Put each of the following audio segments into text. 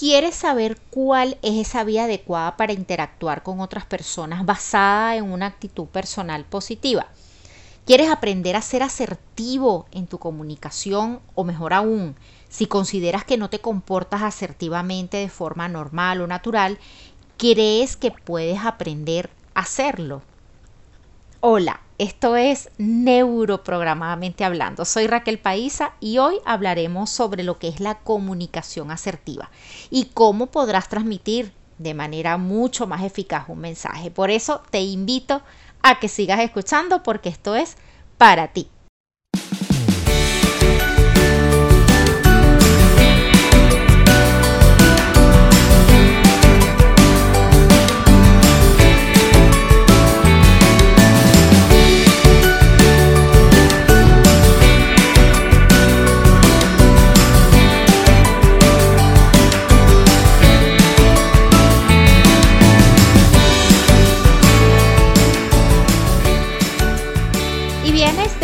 quieres saber cuál es esa vía adecuada para interactuar con otras personas basada en una actitud personal positiva. ¿Quieres aprender a ser asertivo en tu comunicación o mejor aún, si consideras que no te comportas asertivamente de forma normal o natural, crees que puedes aprender a hacerlo? Hola, esto es Neuroprogramadamente Hablando. Soy Raquel Paisa y hoy hablaremos sobre lo que es la comunicación asertiva y cómo podrás transmitir de manera mucho más eficaz un mensaje. Por eso te invito a que sigas escuchando porque esto es para ti.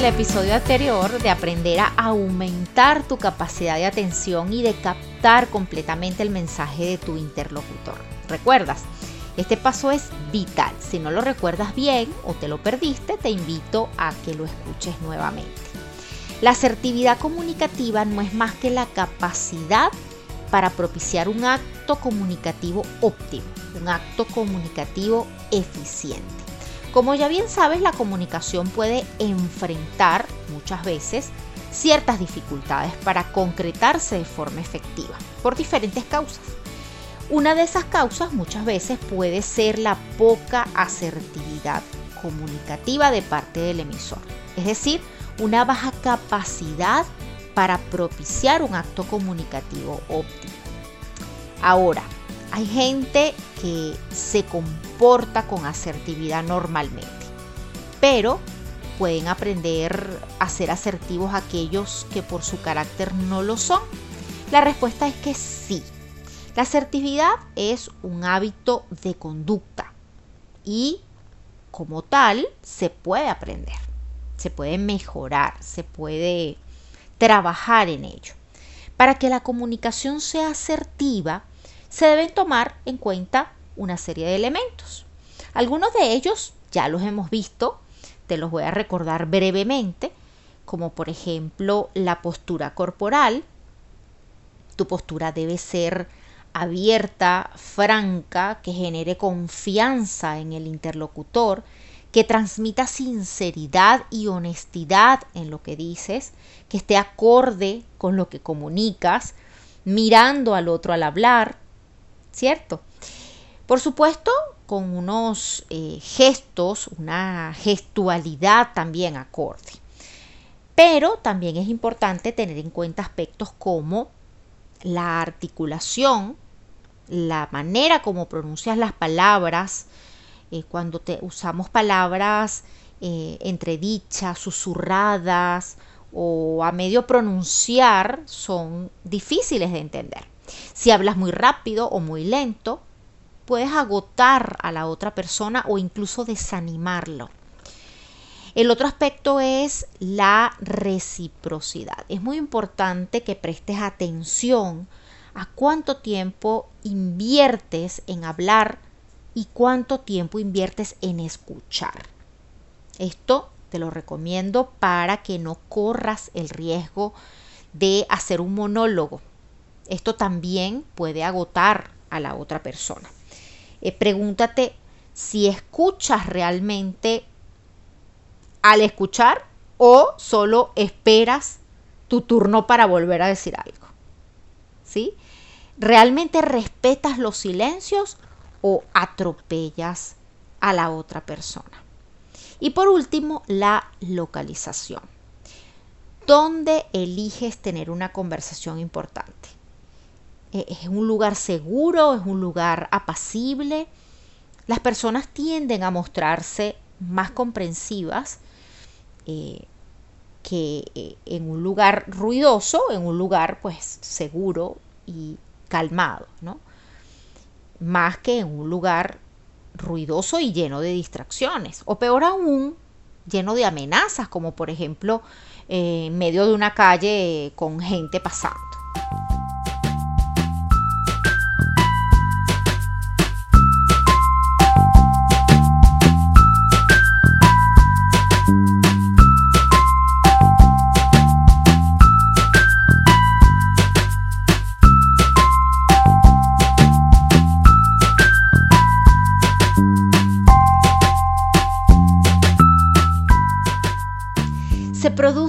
El episodio anterior de aprender a aumentar tu capacidad de atención y de captar completamente el mensaje de tu interlocutor. ¿Recuerdas? Este paso es vital. Si no lo recuerdas bien o te lo perdiste, te invito a que lo escuches nuevamente. La asertividad comunicativa no es más que la capacidad para propiciar un acto comunicativo óptimo, un acto comunicativo eficiente. Como ya bien sabes, la comunicación puede enfrentar muchas veces ciertas dificultades para concretarse de forma efectiva, por diferentes causas. Una de esas causas muchas veces puede ser la poca asertividad comunicativa de parte del emisor, es decir, una baja capacidad para propiciar un acto comunicativo óptimo. Ahora, hay gente que se comporta con asertividad normalmente, pero pueden aprender a ser asertivos aquellos que por su carácter no lo son. La respuesta es que sí. La asertividad es un hábito de conducta y como tal se puede aprender, se puede mejorar, se puede trabajar en ello. Para que la comunicación sea asertiva, se deben tomar en cuenta una serie de elementos. Algunos de ellos ya los hemos visto, te los voy a recordar brevemente, como por ejemplo la postura corporal. Tu postura debe ser abierta, franca, que genere confianza en el interlocutor, que transmita sinceridad y honestidad en lo que dices, que esté acorde con lo que comunicas, mirando al otro al hablar, ¿cierto? Por supuesto, con unos eh, gestos, una gestualidad también acorde. Pero también es importante tener en cuenta aspectos como la articulación, la manera como pronuncias las palabras, eh, cuando te usamos palabras eh, entredichas, susurradas o a medio pronunciar, son difíciles de entender. Si hablas muy rápido o muy lento, puedes agotar a la otra persona o incluso desanimarlo. El otro aspecto es la reciprocidad. Es muy importante que prestes atención a cuánto tiempo inviertes en hablar y cuánto tiempo inviertes en escuchar. Esto te lo recomiendo para que no corras el riesgo de hacer un monólogo esto también puede agotar a la otra persona. Eh, pregúntate si escuchas realmente al escuchar o solo esperas tu turno para volver a decir algo. ¿Sí? ¿Realmente respetas los silencios o atropellas a la otra persona? Y por último, la localización. ¿Dónde eliges tener una conversación importante? Eh, es un lugar seguro, es un lugar apacible. Las personas tienden a mostrarse más comprensivas eh, que eh, en un lugar ruidoso, en un lugar pues seguro y calmado, ¿no? Más que en un lugar ruidoso y lleno de distracciones, o peor aún, lleno de amenazas, como por ejemplo en medio de una calle con gente pasando.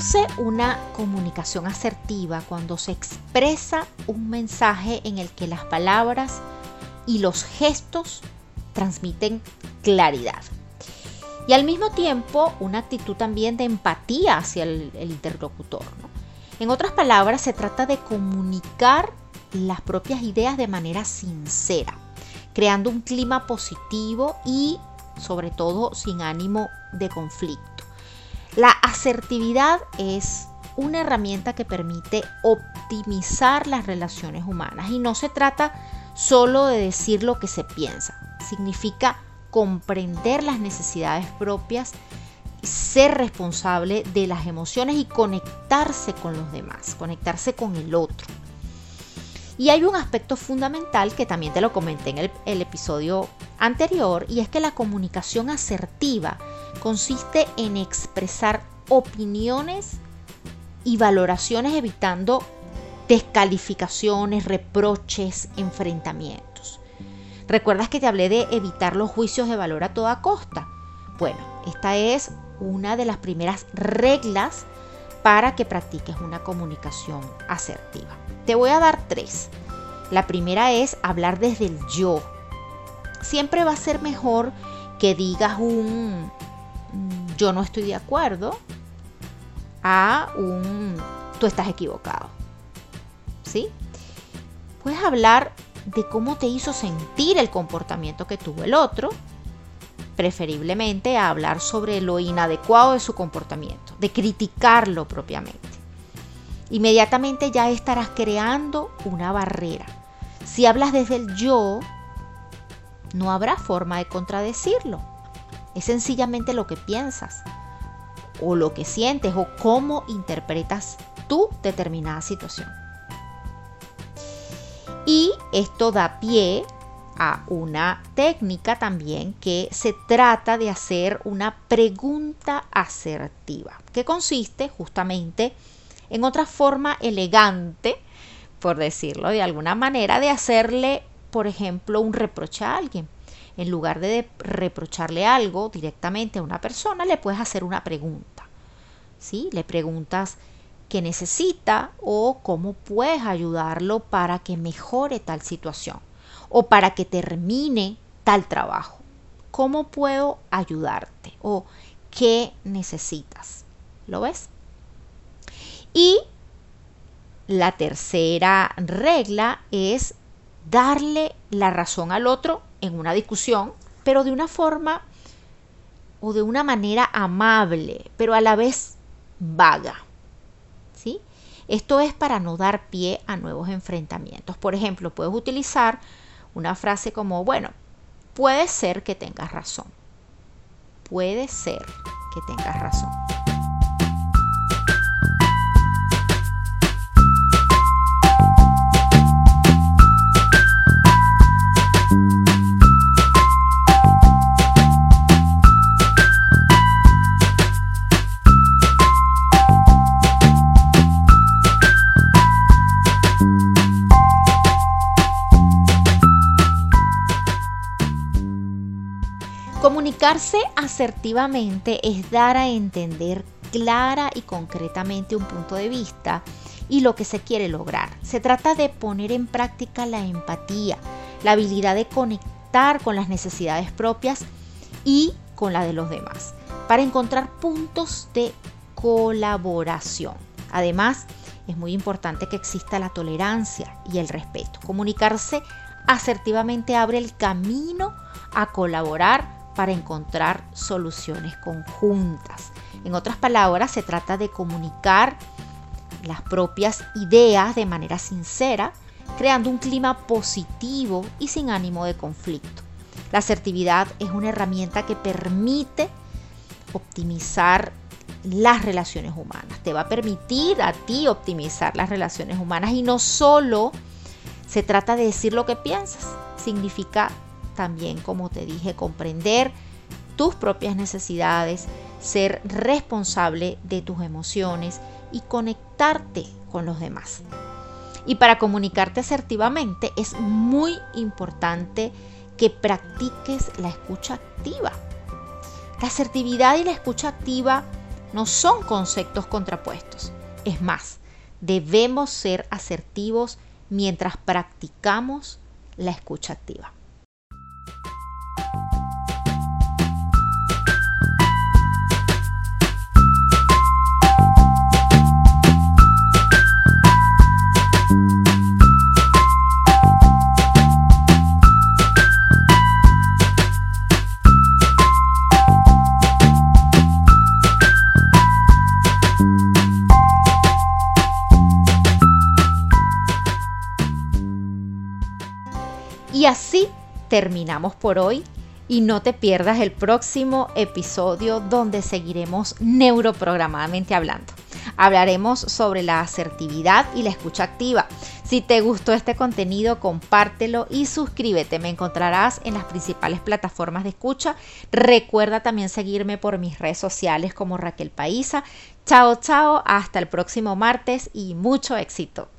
Produce una comunicación asertiva cuando se expresa un mensaje en el que las palabras y los gestos transmiten claridad. Y al mismo tiempo una actitud también de empatía hacia el, interlocutor. En otras palabras, se trata de comunicar las propias ideas de manera sincera, creando un clima positivo y sobre todo sin ánimo de conflicto. La asertividad es una herramienta que permite optimizar las relaciones humanas y no se trata solo de decir lo que se piensa, significa comprender las necesidades propias, ser responsable de las emociones y conectarse con los demás, conectarse con el otro. Y hay un aspecto fundamental que también te lo comenté en el, episodio anterior y es que la comunicación asertiva consiste en expresar opiniones y valoraciones evitando descalificaciones, reproches, enfrentamientos. ¿Recuerdas que te hablé de evitar los juicios de valor a toda costa? Bueno, esta es una de las primeras reglas para que practiques una comunicación asertiva. Te voy a dar tres. La primera es hablar desde el yo. Siempre va a ser mejor que digas un yo no estoy de acuerdo a un tú estás equivocado. ¿Sí? Puedes hablar de cómo te hizo sentir el comportamiento que tuvo el otro, preferiblemente a hablar sobre lo inadecuado de su comportamiento, de criticarlo propiamente inmediatamente ya estarás creando una barrera. Si hablas desde el yo, no habrá forma de contradecirlo. Es sencillamente lo que piensas o lo que sientes o cómo interpretas tu determinada situación. Y esto da pie a una técnica también que se trata de hacer una pregunta asertiva, que consiste justamente en otra forma elegante, por decirlo de alguna manera, de hacerle, por ejemplo, un reproche a alguien. En lugar de reprocharle algo directamente a una persona, le puedes hacer una pregunta. ¿sí? Le preguntas qué necesita o cómo puedes ayudarlo para que mejore tal situación o para que termine tal trabajo. ¿Cómo puedo ayudarte? o qué necesitas? ¿Lo ves? Y la tercera regla es darle la razón al otro en una discusión, pero de una forma o de una manera amable, pero a la vez vaga. ¿Sí? Esto es para no dar pie a nuevos enfrentamientos. Por ejemplo, puedes utilizar una frase como, bueno, puede ser que tengas razón. Puede ser que tengas razón. Comunicarse asertivamente es dar a entender clara y concretamente un punto de vista y lo que se quiere lograr. Se trata de poner en práctica la empatía, la habilidad de conectar con las necesidades propias y con la de los demás, para encontrar puntos de colaboración. Además, es muy importante que exista la tolerancia y el respeto. Comunicarse asertivamente abre el camino a colaborar para encontrar soluciones conjuntas. En otras palabras, se trata de comunicar las propias ideas de manera sincera, creando un clima positivo y sin ánimo de conflicto. La asertividad es una herramienta que permite optimizar las relaciones humanas. Te va a permitir a ti optimizar las relaciones humanas y no solo se trata de decir lo que piensas, significa también, como te dije, comprender tus propias necesidades, ser responsable de tus emociones y conectarte con los demás. Y para comunicarte asertivamente es muy importante que practiques la escucha activa. La asertividad y la escucha activa no son conceptos contrapuestos. Es más, debemos ser asertivos mientras practicamos la escucha activa. Y así terminamos por hoy y no te pierdas el próximo episodio donde seguiremos neuroprogramadamente hablando. Hablaremos sobre la asertividad y la escucha activa. Si te gustó este contenido, compártelo y suscríbete. Me encontrarás en las principales plataformas de escucha. Recuerda también seguirme por mis redes sociales como Raquel Paisa. Chao, chao, hasta el próximo martes y mucho éxito.